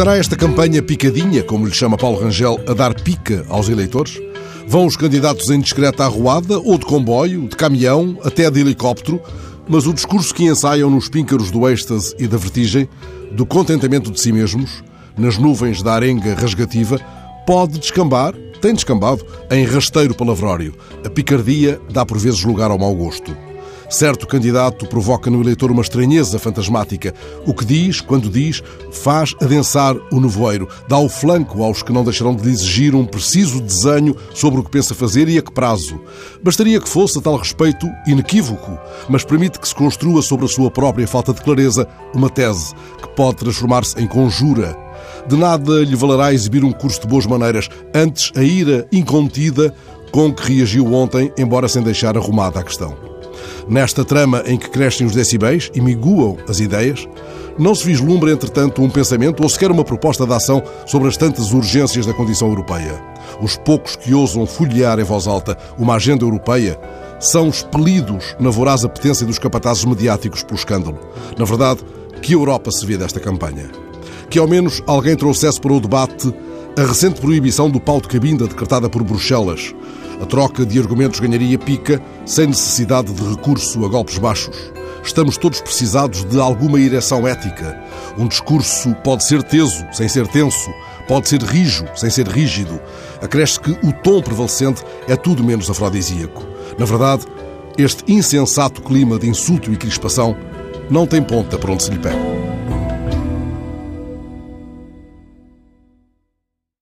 Estará esta campanha picadinha, como lhe chama Paulo Rangel, a dar pica aos eleitores? Vão os candidatos em discreta arruada, ou de comboio, de caminhão, até de helicóptero, mas o discurso que ensaiam nos píncaros do êxtase e da vertigem, do contentamento de si mesmos, nas nuvens da arenga rasgativa, pode descambar, tem descambado, em rasteiro palavrório. A picardia dá por vezes lugar ao mau gosto. Certo candidato provoca no eleitor uma estranheza fantasmática. O que diz, quando diz, faz adensar o nevoeiro, dá o flanco aos que não deixarão de exigir um preciso desenho sobre o que pensa fazer e a que prazo. Bastaria que fosse, a tal respeito, inequívoco, mas permite que se construa sobre a sua própria falta de clareza uma tese que pode transformar-se em conjura. De nada lhe valerá exibir um curso de boas maneiras, antes a ira incontida com que reagiu ontem, embora sem deixar arrumada a questão. Nesta trama em que crescem os decibéis e miguam as ideias, não se vislumbra, entretanto, um pensamento ou sequer uma proposta de ação sobre as tantas urgências da condição europeia. Os poucos que ousam folhear em voz alta uma agenda europeia são expelidos na voraz apetência dos capatazes mediáticos pelo escândalo. Na verdade, que Europa se vê desta campanha? Que ao menos alguém trouxesse para o debate a recente proibição do pau de cabinda decretada por Bruxelas, a troca de argumentos ganharia pica sem necessidade de recurso a golpes baixos. Estamos todos precisados de alguma ereção ética. Um discurso pode ser teso, sem ser tenso, pode ser rijo, sem ser rígido. Acresce que o tom prevalecente é tudo menos afrodisíaco. Na verdade, este insensato clima de insulto e crispação não tem ponta para onde se lhe pega.